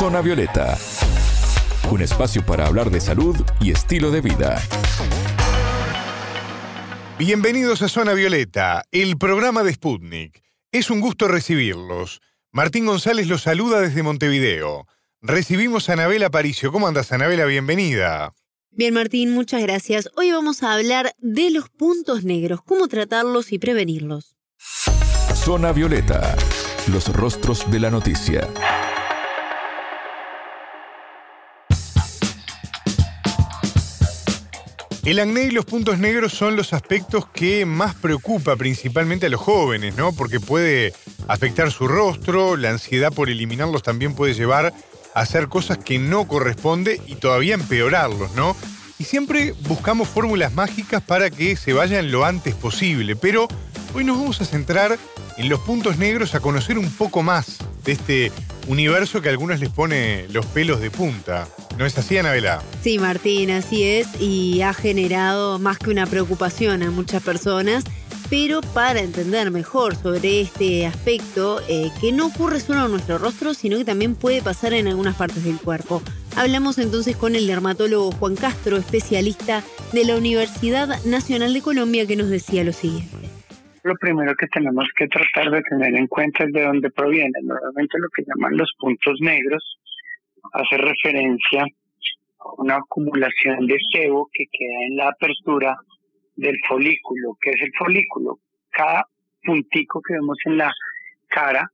Zona Violeta, un espacio para hablar de salud y estilo de vida. Bienvenidos a Zona Violeta, el programa de Sputnik. Es un gusto recibirlos. Martín González los saluda desde Montevideo. Recibimos a Anabela Aparicio. ¿Cómo andas, Anabela? Bienvenida. Bien, Martín, muchas gracias. Hoy vamos a hablar de los puntos negros, cómo tratarlos y prevenirlos. Zona Violeta, los rostros de la noticia. El acné y los puntos negros son los aspectos que más preocupa principalmente a los jóvenes, ¿no? Porque puede afectar su rostro, la ansiedad por eliminarlos también puede llevar hacer cosas que no corresponde y todavía empeorarlos, ¿no? Y siempre buscamos fórmulas mágicas para que se vayan lo antes posible, pero hoy nos vamos a centrar en los puntos negros a conocer un poco más de este universo que a algunos les pone los pelos de punta. ¿No es así, Anabela? Sí, Martín, así es, y ha generado más que una preocupación a muchas personas pero para entender mejor sobre este aspecto, eh, que no ocurre solo en nuestro rostro, sino que también puede pasar en algunas partes del cuerpo. Hablamos entonces con el dermatólogo Juan Castro, especialista de la Universidad Nacional de Colombia, que nos decía lo siguiente. Lo primero que tenemos que tratar de tener en cuenta es de dónde provienen. Normalmente lo que llaman los puntos negros hace referencia a una acumulación de sebo que queda en la apertura del folículo. ¿Qué es el folículo? Cada puntico que vemos en la cara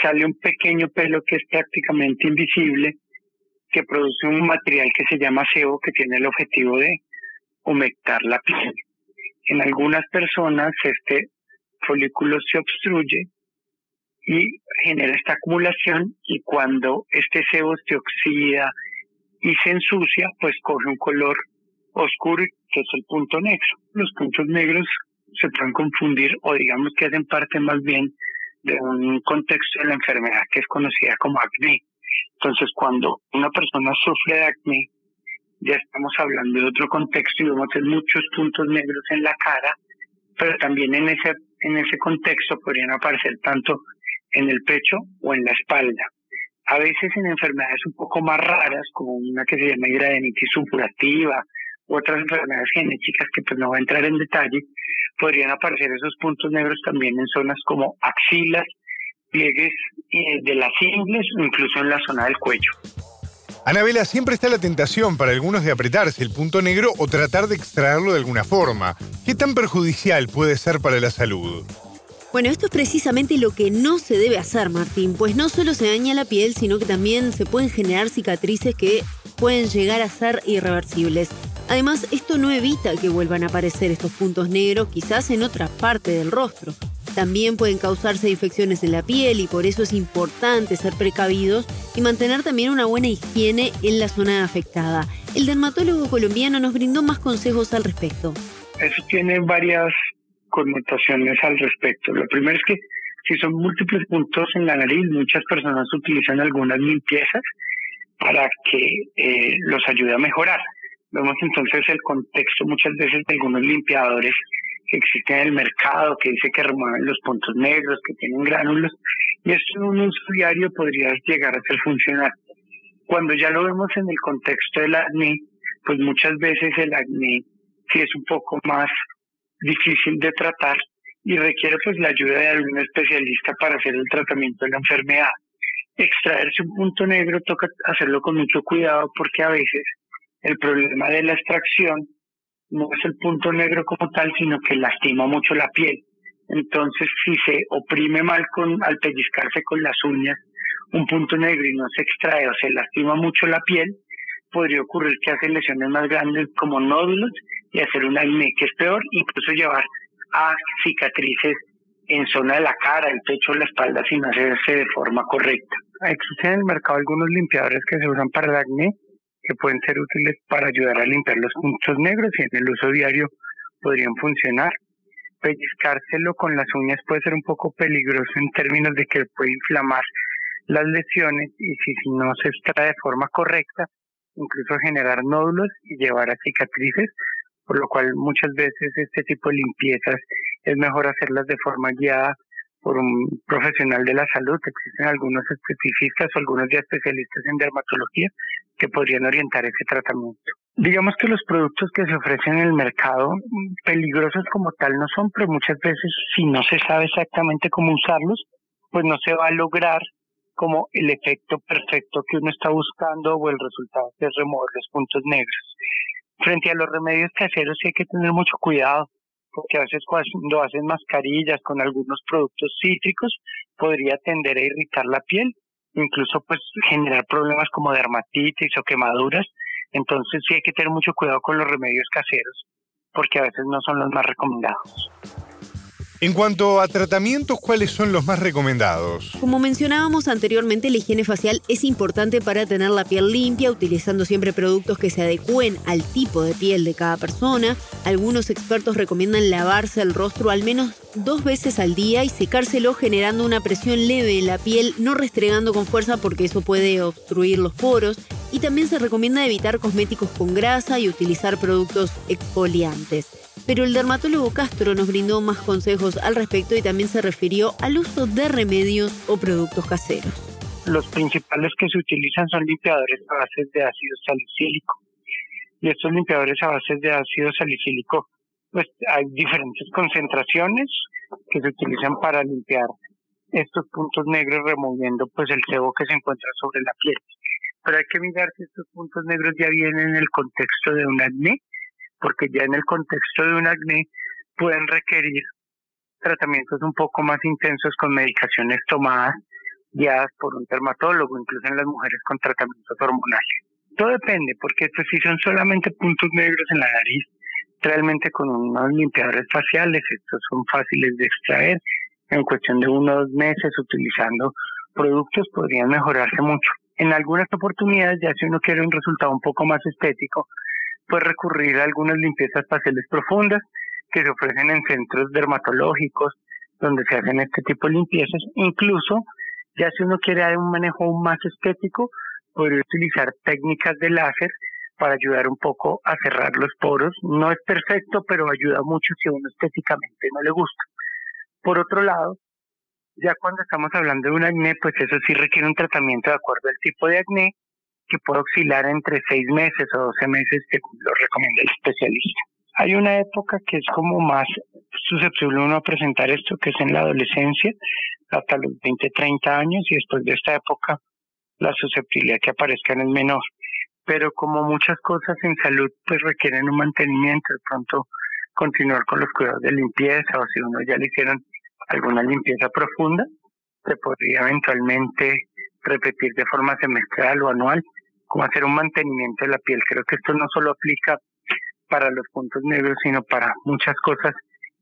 sale un pequeño pelo que es prácticamente invisible, que produce un material que se llama sebo, que tiene el objetivo de humectar la piel. En algunas personas este folículo se obstruye y genera esta acumulación y cuando este sebo se oxida y se ensucia, pues coge un color oscuro que es el punto negro. Los puntos negros se pueden confundir o digamos que hacen parte más bien de un contexto de la enfermedad que es conocida como acné. Entonces, cuando una persona sufre de acné, ya estamos hablando de otro contexto y vemos muchos puntos negros en la cara, pero también en ese, en ese contexto podrían aparecer tanto en el pecho o en la espalda. A veces en enfermedades un poco más raras, como una que se llama hidradenitis supurativa otras enfermedades genéticas que pues no voy a entrar en detalle, podrían aparecer esos puntos negros también en zonas como axilas, pliegues eh, de las ingles o incluso en la zona del cuello. Anabela, siempre está la tentación para algunos de apretarse el punto negro o tratar de extraerlo de alguna forma. ¿Qué tan perjudicial puede ser para la salud? Bueno, esto es precisamente lo que no se debe hacer, Martín, pues no solo se daña la piel, sino que también se pueden generar cicatrices que pueden llegar a ser irreversibles. Además, esto no evita que vuelvan a aparecer estos puntos negros quizás en otra parte del rostro. También pueden causarse infecciones en la piel y por eso es importante ser precavidos y mantener también una buena higiene en la zona afectada. El dermatólogo colombiano nos brindó más consejos al respecto. Eso tiene varias connotaciones al respecto. Lo primero es que si son múltiples puntos en la nariz, muchas personas utilizan algunas limpiezas para que eh, los ayude a mejorar. Vemos entonces el contexto muchas veces de algunos limpiadores que existen en el mercado, que dice que remueven los puntos negros, que tienen gránulos, y esto en un uso diario podría llegar a ser funcional. Cuando ya lo vemos en el contexto del acné, pues muchas veces el acné sí es un poco más difícil de tratar y requiere pues la ayuda de algún especialista para hacer el tratamiento de la enfermedad. Extraerse un punto negro toca hacerlo con mucho cuidado porque a veces el problema de la extracción no es el punto negro como tal, sino que lastima mucho la piel. Entonces, si se oprime mal con, al pellizcarse con las uñas un punto negro y no se extrae o se lastima mucho la piel, podría ocurrir que hace lesiones más grandes como nódulos y hacer un acné, que es peor, incluso llevar a cicatrices en zona de la cara, el pecho, la espalda sin hacerse de forma correcta. Existen en el mercado algunos limpiadores que se usan para el acné que pueden ser útiles para ayudar a limpiar los puntos negros y en el uso diario podrían funcionar. Pellizcárselo con las uñas puede ser un poco peligroso en términos de que puede inflamar las lesiones y si, no se extrae de forma correcta, incluso generar nódulos y llevar a cicatrices, por lo cual muchas veces este tipo de limpiezas es mejor hacerlas de forma guiada por un profesional de la salud. Existen algunos especialistas o algunos ya especialistas en dermatología que podrían orientar ese tratamiento. Digamos que los productos que se ofrecen en el mercado peligrosos como tal no son, pero muchas veces si no se sabe exactamente cómo usarlos, pues no se va a lograr como el efecto perfecto que uno está buscando o el resultado que es remover los puntos negros. Frente a los remedios caseros sí hay que tener mucho cuidado, porque a veces cuando hacen mascarillas con algunos productos cítricos podría tender a irritar la piel, incluso pues generar problemas como dermatitis o quemaduras. Entonces sí hay que tener mucho cuidado con los remedios caseros, porque a veces no son los más recomendados. En cuanto a tratamientos, ¿cuáles son los más recomendados? Como mencionábamos anteriormente, la higiene facial es importante para tener la piel limpia, utilizando siempre productos que se adecúen al tipo de piel de cada persona. Algunos expertos recomiendan lavarse el rostro al menos dos veces al día y secárselo generando una presión leve en la piel, no restregando con fuerza porque eso puede obstruir los poros. Y también se recomienda evitar cosméticos con grasa y utilizar productos exfoliantes pero el dermatólogo Castro nos brindó más consejos al respecto y también se refirió al uso de remedios o productos caseros. Los principales que se utilizan son limpiadores a base de ácido salicílico. Y estos limpiadores a base de ácido salicílico, pues hay diferentes concentraciones que se utilizan para limpiar estos puntos negros removiendo pues el sebo que se encuentra sobre la piel. Pero hay que mirar que estos puntos negros ya vienen en el contexto de un acné porque ya en el contexto de un acné pueden requerir tratamientos un poco más intensos con medicaciones tomadas guiadas por un dermatólogo, incluso en las mujeres con tratamientos hormonales. Todo depende, porque estos sí son solamente puntos negros en la nariz, realmente con unos limpiadores faciales, estos son fáciles de extraer, en cuestión de unos meses utilizando productos podrían mejorarse mucho. En algunas oportunidades, ya si uno quiere un resultado un poco más estético, puede recurrir a algunas limpiezas faciales profundas que se ofrecen en centros dermatológicos donde se hacen este tipo de limpiezas. Incluso, ya si uno quiere dar un manejo aún más estético, podría utilizar técnicas de láser para ayudar un poco a cerrar los poros. No es perfecto, pero ayuda mucho si a uno estéticamente no le gusta. Por otro lado, ya cuando estamos hablando de un acné, pues eso sí requiere un tratamiento de acuerdo al tipo de acné que puede oscilar entre seis meses o doce meses, según lo recomienda el especialista. Hay una época que es como más susceptible uno a presentar esto, que es en la adolescencia, hasta los 20, 30 años, y después de esta época la susceptibilidad que aparezca es menor. Pero como muchas cosas en salud, pues requieren un mantenimiento, de pronto continuar con los cuidados de limpieza, o si uno ya le hicieron alguna limpieza profunda, se podría eventualmente repetir de forma semestral o anual, como hacer un mantenimiento de la piel. Creo que esto no solo aplica para los puntos negros, sino para muchas cosas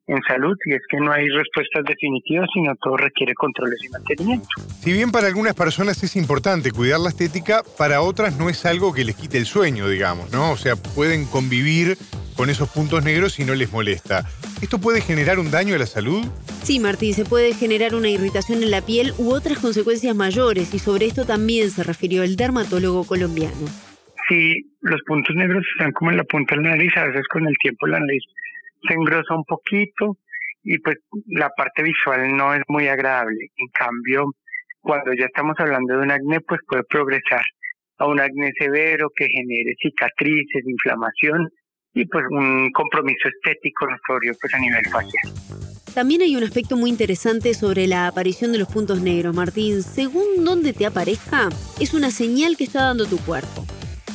en salud y es que no hay respuestas definitivas, sino todo requiere controles y mantenimiento. Si bien para algunas personas es importante cuidar la estética, para otras no es algo que les quite el sueño, digamos, ¿no? O sea, pueden convivir con esos puntos negros y no les molesta. ¿Esto puede generar un daño a la salud? Sí, Martín, se puede generar una irritación en la piel u otras consecuencias mayores y sobre esto también se refirió el dermatólogo colombiano. Sí, los puntos negros están como en la punta de la nariz, a veces con el tiempo la nariz se engrosa un poquito y pues la parte visual no es muy agradable. En cambio, cuando ya estamos hablando de un acné, pues puede progresar a un acné severo que genere cicatrices, inflamación y pues un compromiso estético notorio pues a nivel facial. También hay un aspecto muy interesante sobre la aparición de los puntos negros, Martín. Según donde te aparezca, es una señal que está dando tu cuerpo.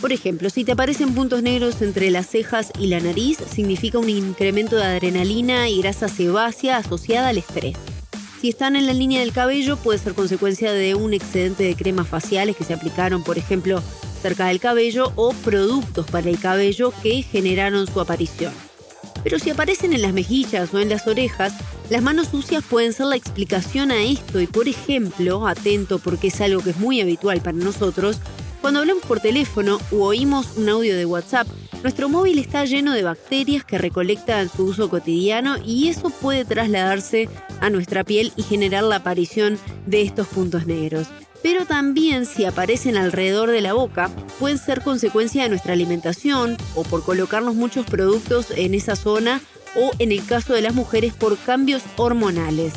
Por ejemplo, si te aparecen puntos negros entre las cejas y la nariz, significa un incremento de adrenalina y grasa sebácea asociada al estrés. Si están en la línea del cabello, puede ser consecuencia de un excedente de cremas faciales que se aplicaron, por ejemplo, cerca del cabello o productos para el cabello que generaron su aparición. Pero si aparecen en las mejillas o en las orejas, las manos sucias pueden ser la explicación a esto y, por ejemplo, atento porque es algo que es muy habitual para nosotros, cuando hablamos por teléfono u oímos un audio de WhatsApp, nuestro móvil está lleno de bacterias que recolecta en su uso cotidiano y eso puede trasladarse a nuestra piel y generar la aparición de estos puntos negros. Pero también si aparecen alrededor de la boca, pueden ser consecuencia de nuestra alimentación o por colocarnos muchos productos en esa zona o en el caso de las mujeres por cambios hormonales.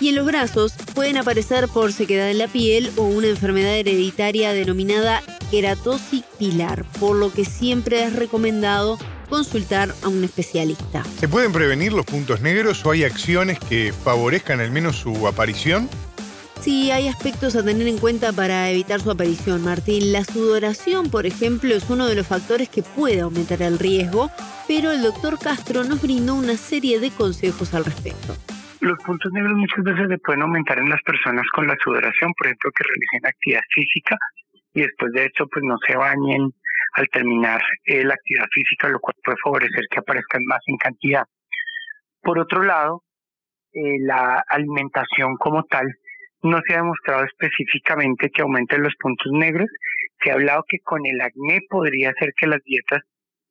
Y en los brazos pueden aparecer por sequedad en la piel o una enfermedad hereditaria denominada queratosis pilar, por lo que siempre es recomendado consultar a un especialista. ¿Se pueden prevenir los puntos negros o hay acciones que favorezcan al menos su aparición? Sí, hay aspectos a tener en cuenta para evitar su aparición, Martín. La sudoración, por ejemplo, es uno de los factores que puede aumentar el riesgo, pero el doctor Castro nos brindó una serie de consejos al respecto. Los puntos negros muchas veces se pueden aumentar en las personas con la sudoración, por ejemplo, que realicen actividad física y después de eso pues no se bañen al terminar eh, la actividad física, lo cual puede favorecer que aparezcan más en cantidad. Por otro lado, eh, la alimentación como tal no se ha demostrado específicamente que aumenten los puntos negros. Se ha hablado que con el acné podría ser que las dietas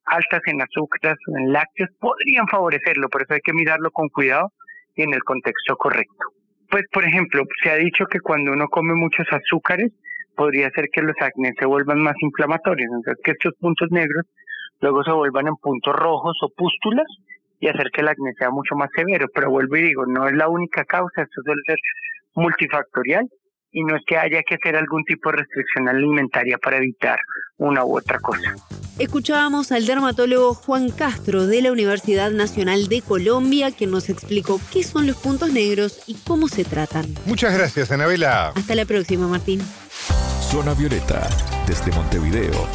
altas en azúcares o en lácteos podrían favorecerlo, por eso hay que mirarlo con cuidado y en el contexto correcto. Pues, por ejemplo, se ha dicho que cuando uno come muchos azúcares, podría ser que los acné se vuelvan más inflamatorios, entonces que estos puntos negros luego se vuelvan en puntos rojos o pústulas y hacer que el acné sea mucho más severo. Pero vuelvo y digo, no es la única causa, esto suele ser multifactorial y no es que haya que hacer algún tipo de restricción alimentaria para evitar una u otra cosa. Escuchábamos al dermatólogo Juan Castro de la Universidad Nacional de Colombia, que nos explicó qué son los puntos negros y cómo se tratan. Muchas gracias, Anabela. Hasta la próxima, Martín. Zona Violeta, desde Montevideo,